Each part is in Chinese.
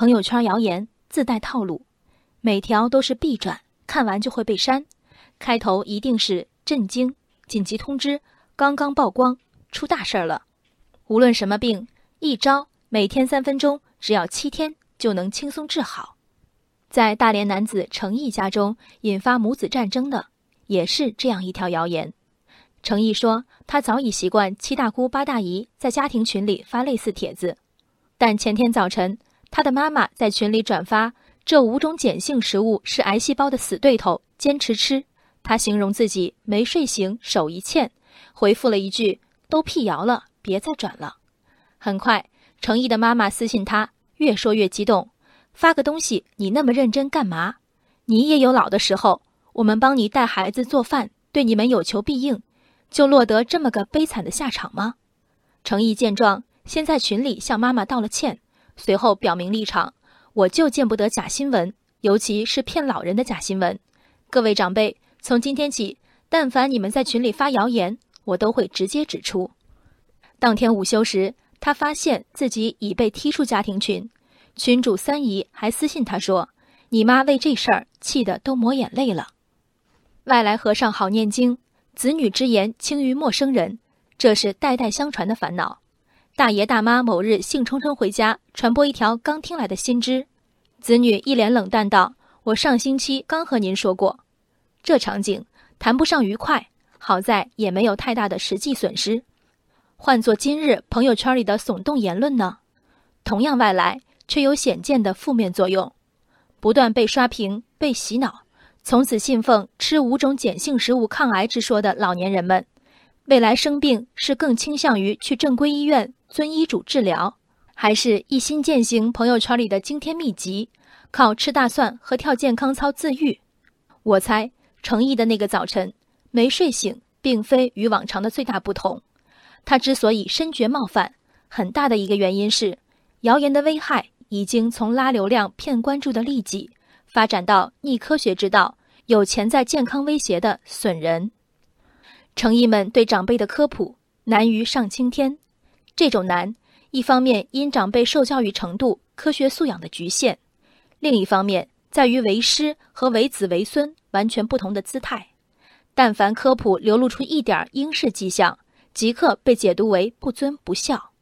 朋友圈谣言自带套路，每条都是必转，看完就会被删。开头一定是震惊、紧急通知、刚刚曝光、出大事了。无论什么病，一招每天三分钟，只要七天就能轻松治好。在大连男子程毅家中引发母子战争的，也是这样一条谣言。程毅说，他早已习惯七大姑八大姨在家庭群里发类似帖子，但前天早晨，他的妈妈在群里转发这五种碱性食物是癌细胞的死对头，坚持吃。他形容自己没睡醒，手一欠，回复了一句：“都辟谣了，别再转了。”很快，程毅的妈妈私信他，越说越激动：“发个东西，你那么认真干嘛？你也有老的时候，我们帮你带孩子、做饭，对你们有求必应，就落得这么个悲惨的下场吗？”程毅见状，先在群里向妈妈道了歉，随后表明立场：“我就见不得假新闻，尤其是骗老人的假新闻。各位长辈。”从今天起，但凡你们在群里发谣言，我都会直接指出。当天午休时，他发现自己已被踢出家庭群，群主三姨还私信他说：“你妈为这事儿气得都抹眼泪了。”外来和尚好念经，子女之言轻于陌生人，这是代代相传的烦恼。大爷大妈某日兴冲冲回家，传播一条刚听来的新知，子女一脸冷淡道：“我上星期刚和您说过。”这场景谈不上愉快，好在也没有太大的实际损失。换做今日朋友圈里的耸动言论呢？同样外来，却有显见的负面作用，不断被刷屏、被洗脑，从此信奉吃五种碱性食物抗癌之说的老年人们，未来生病是更倾向于去正规医院遵医嘱治疗，还是一心践行朋友圈里的惊天秘籍，靠吃大蒜和跳健康操自愈？我猜。程毅的那个早晨没睡醒，并非与往常的最大不同。他之所以深觉冒犯，很大的一个原因是，谣言的危害已经从拉流量、骗关注的利己，发展到逆科学之道、有潜在健康威胁的损人。程毅们对长辈的科普难于上青天，这种难，一方面因长辈受教育程度、科学素养的局限，另一方面在于为师和为子为孙。完全不同的姿态，但凡科普流露出一点应试迹象，即刻被解读为不尊不孝。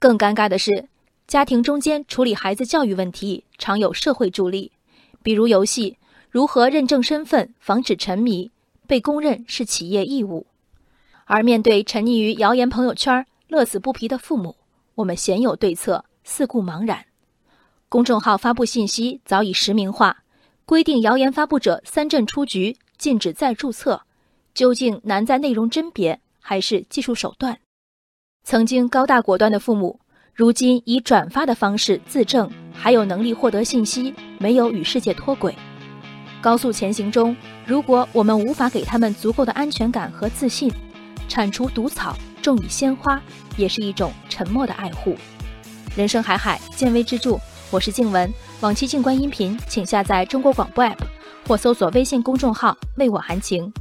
更尴尬的是，家庭中间处理孩子教育问题常有社会助力，比如游戏如何认证身份、防止沉迷，被公认是企业义务。而面对沉溺于谣言朋友圈、乐此不疲的父母，我们鲜有对策，四顾茫然。公众号发布信息早已实名化。规定谣言发布者三镇出局，禁止再注册，究竟难在内容甄别还是技术手段？曾经高大果断的父母，如今以转发的方式自证还有能力获得信息，没有与世界脱轨。高速前行中，如果我们无法给他们足够的安全感和自信，铲除毒草，种以鲜花，也是一种沉默的爱护。人生海海，见微知著。我是静文。往期静观音频，请下载中国广播 APP 或搜索微信公众号“为我含情”。